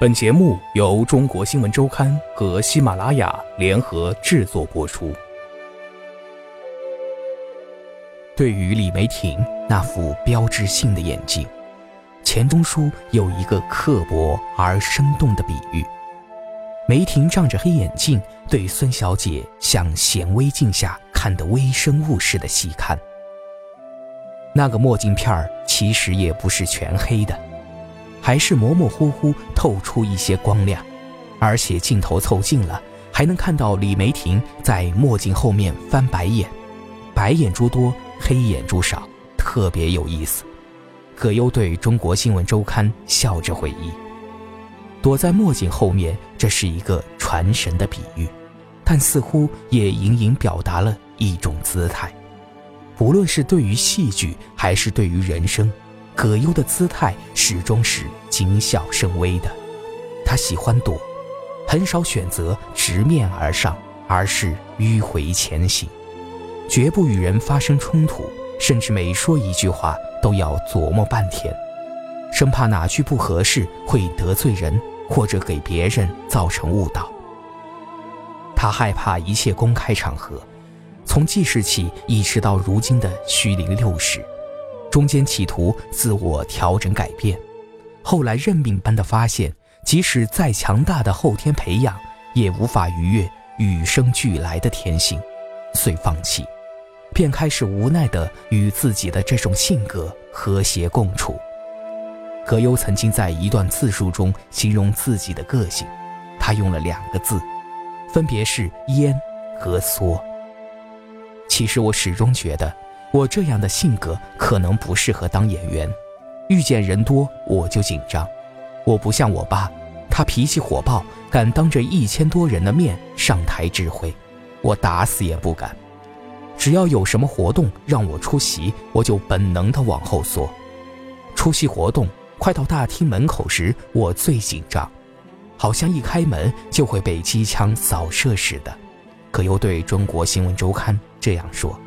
本节目由中国新闻周刊和喜马拉雅联合制作播出。对于李梅婷那副标志性的眼镜，钱钟书有一个刻薄而生动的比喻：梅婷仗着黑眼镜，对孙小姐像显微镜下看的微生物似的细看。那个墨镜片儿其实也不是全黑的。还是模模糊糊透出一些光亮，而且镜头凑近了，还能看到李梅婷在墨镜后面翻白眼，白眼珠多，黑眼珠少，特别有意思。葛优对中国新闻周刊笑着回忆：“躲在墨镜后面，这是一个传神的比喻，但似乎也隐隐表达了一种姿态，不论是对于戏剧，还是对于人生。”葛优的姿态始终是谨小慎微的，他喜欢躲，很少选择直面而上，而是迂回前行，绝不与人发生冲突，甚至每说一句话都要琢磨半天，生怕哪句不合适会得罪人，或者给别人造成误导。他害怕一切公开场合，从记事起一直到如今的虚龄六十。中间企图自我调整改变，后来认命般的发现，即使再强大的后天培养，也无法逾越与生俱来的天性，遂放弃，便开始无奈地与自己的这种性格和谐共处。葛优曾经在一段自述中形容自己的个性，他用了两个字，分别是“烟”和“缩”。其实我始终觉得。我这样的性格可能不适合当演员，遇见人多我就紧张。我不像我爸，他脾气火爆，敢当着一千多人的面上台指挥，我打死也不敢。只要有什么活动让我出席，我就本能的往后缩。出席活动快到大厅门口时，我最紧张，好像一开门就会被机枪扫射似的。可又对中国新闻周刊这样说。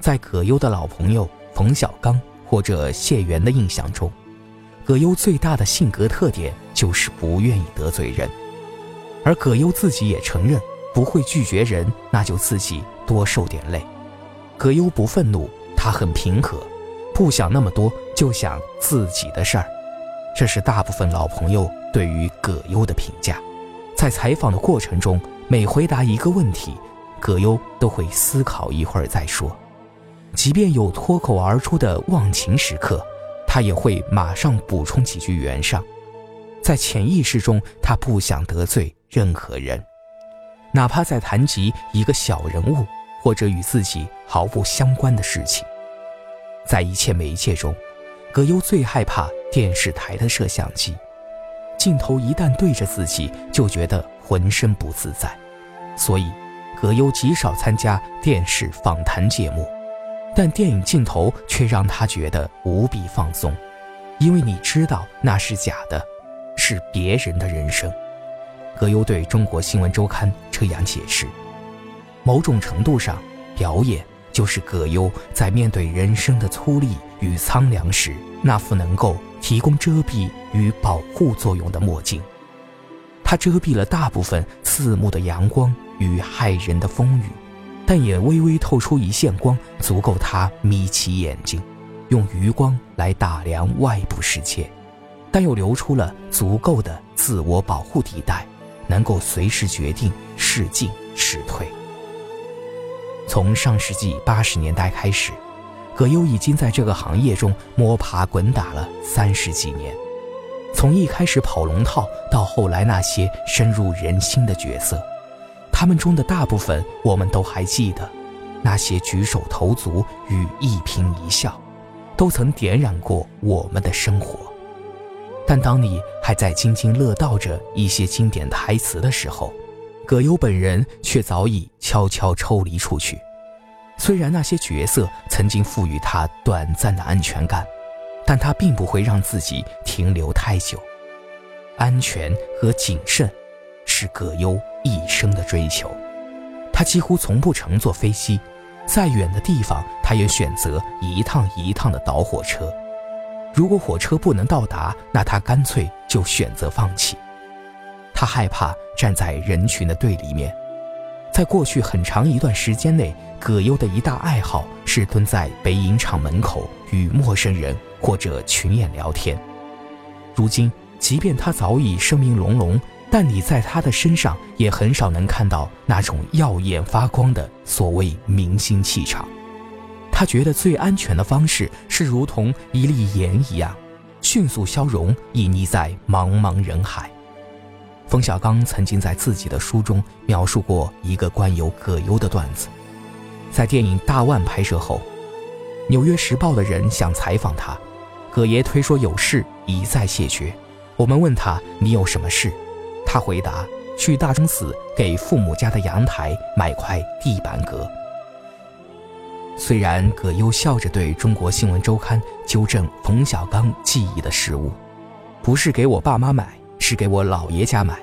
在葛优的老朋友冯小刚或者谢元的印象中，葛优最大的性格特点就是不愿意得罪人，而葛优自己也承认不会拒绝人，那就自己多受点累。葛优不愤怒，他很平和，不想那么多，就想自己的事儿。这是大部分老朋友对于葛优的评价。在采访的过程中，每回答一个问题，葛优都会思考一会儿再说。即便有脱口而出的忘情时刻，他也会马上补充几句圆上。在潜意识中，他不想得罪任何人，哪怕在谈及一个小人物或者与自己毫不相关的事情。在一切媒介中，葛优最害怕电视台的摄像机，镜头一旦对着自己，就觉得浑身不自在。所以，葛优极少参加电视访谈节目。但电影镜头却让他觉得无比放松，因为你知道那是假的，是别人的人生。葛优对中国新闻周刊这样解释：某种程度上，表演就是葛优在面对人生的粗粝与苍凉时，那副能够提供遮蔽与保护作用的墨镜。它遮蔽了大部分刺目的阳光与骇人的风雨。但也微微透出一线光，足够他眯起眼睛，用余光来打量外部世界，但又留出了足够的自我保护地带，能够随时决定是进是退。从上世纪八十年代开始，葛优已经在这个行业中摸爬滚打了三十几年，从一开始跑龙套，到后来那些深入人心的角色。他们中的大部分，我们都还记得，那些举手投足与一颦一笑，都曾点染过我们的生活。但当你还在津津乐道着一些经典台词的时候，葛优本人却早已悄悄抽离出去。虽然那些角色曾经赋予他短暂的安全感，但他并不会让自己停留太久。安全和谨慎。是葛优一生的追求，他几乎从不乘坐飞机，再远的地方他也选择一趟一趟的倒火车。如果火车不能到达，那他干脆就选择放弃。他害怕站在人群的对立面。在过去很长一段时间内，葛优的一大爱好是蹲在北影厂门口与陌生人或者群演聊天。如今，即便他早已声名隆隆，但你在他的身上也很少能看到那种耀眼发光的所谓明星气场。他觉得最安全的方式是如同一粒盐一样，迅速消融，隐匿在茫茫人海。冯小刚曾经在自己的书中描述过一个关于葛优的段子：在电影《大腕》拍摄后，《纽约时报》的人想采访他，葛爷推说有事，一再谢绝。我们问他：“你有什么事？”他回答：“去大钟寺给父母家的阳台买块地板革。”虽然葛优笑着对中国新闻周刊纠正冯小刚记忆的失误：“不是给我爸妈买。”是给我姥爷家买，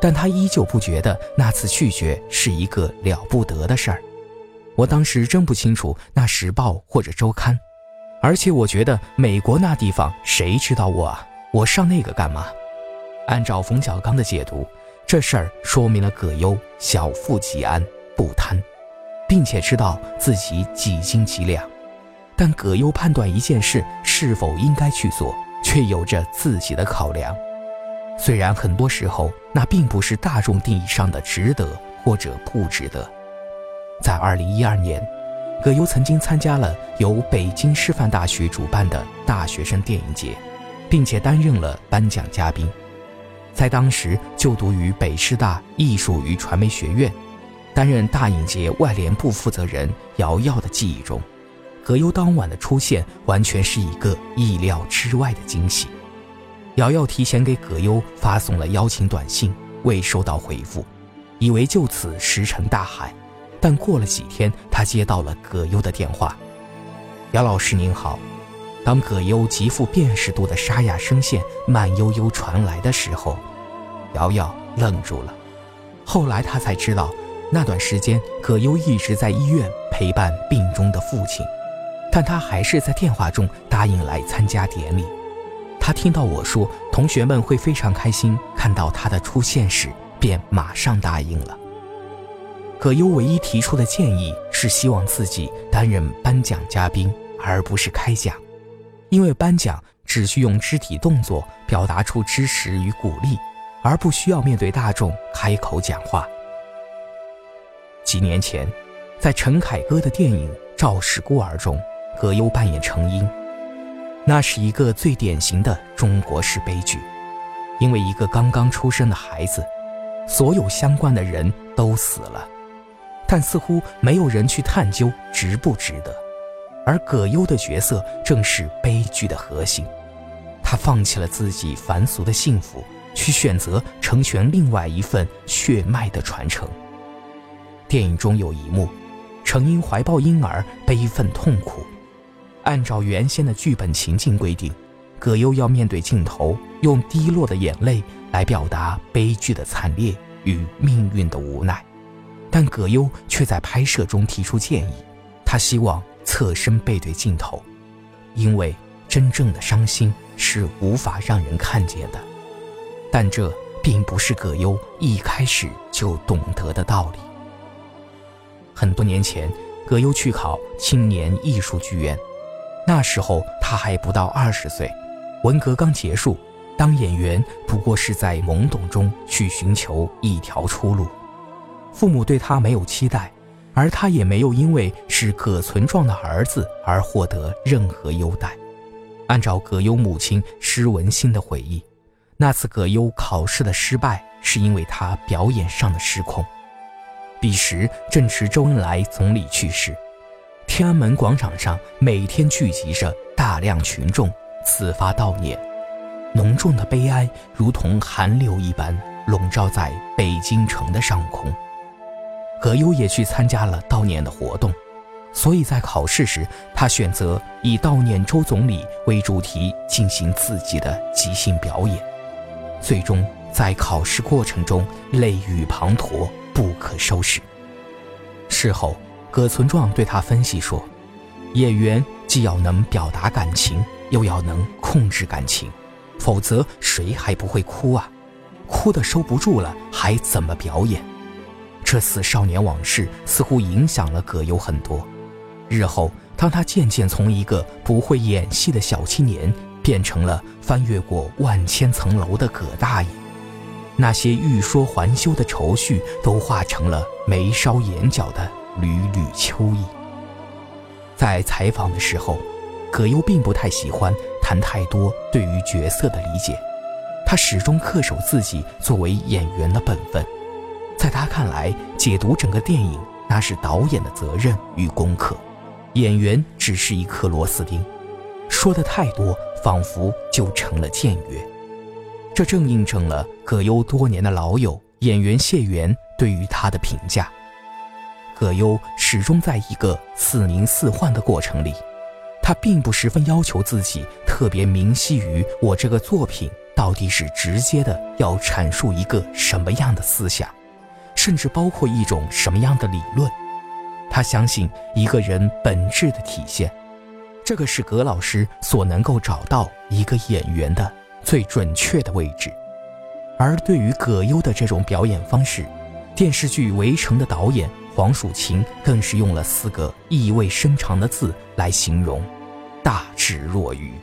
但他依旧不觉得那次拒绝是一个了不得的事儿。我当时真不清楚那时报或者周刊，而且我觉得美国那地方谁知道我啊？我上那个干嘛？按照冯小刚的解读，这事儿说明了葛优小富即安，不贪，并且知道自己几斤几两。但葛优判断一件事是否应该去做，却有着自己的考量。虽然很多时候那并不是大众定义上的值得或者不值得，在二零一二年，葛优曾经参加了由北京师范大学主办的大学生电影节，并且担任了颁奖嘉宾。在当时就读于北师大艺术与传媒学院，担任大影节外联部负责人姚耀的记忆中，葛优当晚的出现完全是一个意料之外的惊喜。瑶瑶提前给葛优发送了邀请短信，未收到回复，以为就此石沉大海。但过了几天，他接到了葛优的电话：“姚老师您好。”当葛优极富辨识度的沙哑声线慢悠悠传来的时候，瑶瑶愣住了。后来她才知道，那段时间葛优一直在医院陪伴病中的父亲，但他还是在电话中答应来参加典礼。他听到我说同学们会非常开心看到他的出现时，便马上答应了。葛优唯一提出的建议是希望自己担任颁奖嘉宾，而不是开讲，因为颁奖只需用肢体动作表达出支持与鼓励，而不需要面对大众开口讲话。几年前，在陈凯歌的电影《赵氏孤儿》中，葛优扮演程英。那是一个最典型的中国式悲剧，因为一个刚刚出生的孩子，所有相关的人都死了，但似乎没有人去探究值不值得。而葛优的角色正是悲剧的核心，他放弃了自己凡俗的幸福，去选择成全另外一份血脉的传承。电影中有一幕，程英怀抱婴儿，悲愤痛苦。按照原先的剧本情境规定，葛优要面对镜头，用滴落的眼泪来表达悲剧的惨烈与命运的无奈。但葛优却在拍摄中提出建议，他希望侧身背对镜头，因为真正的伤心是无法让人看见的。但这并不是葛优一开始就懂得的道理。很多年前，葛优去考青年艺术剧院。那时候他还不到二十岁，文革刚结束，当演员不过是在懵懂中去寻求一条出路。父母对他没有期待，而他也没有因为是葛存壮的儿子而获得任何优待。按照葛优母亲施文馨的回忆，那次葛优考试的失败是因为他表演上的失控。彼时正值周恩来总理去世。天安门广场上每天聚集着大量群众，自发悼念，浓重的悲哀如同寒流一般笼罩在北京城的上空。葛优也去参加了悼念的活动，所以在考试时，他选择以悼念周总理为主题进行自己的即兴表演，最终在考试过程中泪雨滂沱，不可收拾。事后。葛存壮对他分析说：“演员既要能表达感情，又要能控制感情，否则谁还不会哭啊？哭的收不住了，还怎么表演？这次少年往事似乎影响了葛优很多。日后，当他渐渐从一个不会演戏的小青年，变成了翻越过万千层楼的葛大爷，那些欲说还休的愁绪，都化成了眉梢眼角的缕缕秋意。在采访的时候，葛优并不太喜欢谈太多对于角色的理解。他始终恪守自己作为演员的本分，在他看来，解读整个电影那是导演的责任与功课，演员只是一颗螺丝钉，说的太多，仿佛就成了僭越。这正印证了葛优多年的老友演员谢元对于他的评价：葛优始终在一个似明似幻的过程里，他并不十分要求自己特别明晰于我这个作品。到底是直接的要阐述一个什么样的思想，甚至包括一种什么样的理论？他相信一个人本质的体现，这个是葛老师所能够找到一个演员的最准确的位置。而对于葛优的这种表演方式，电视剧《围城》的导演黄蜀芹更是用了四个意味深长的字来形容：大智若愚。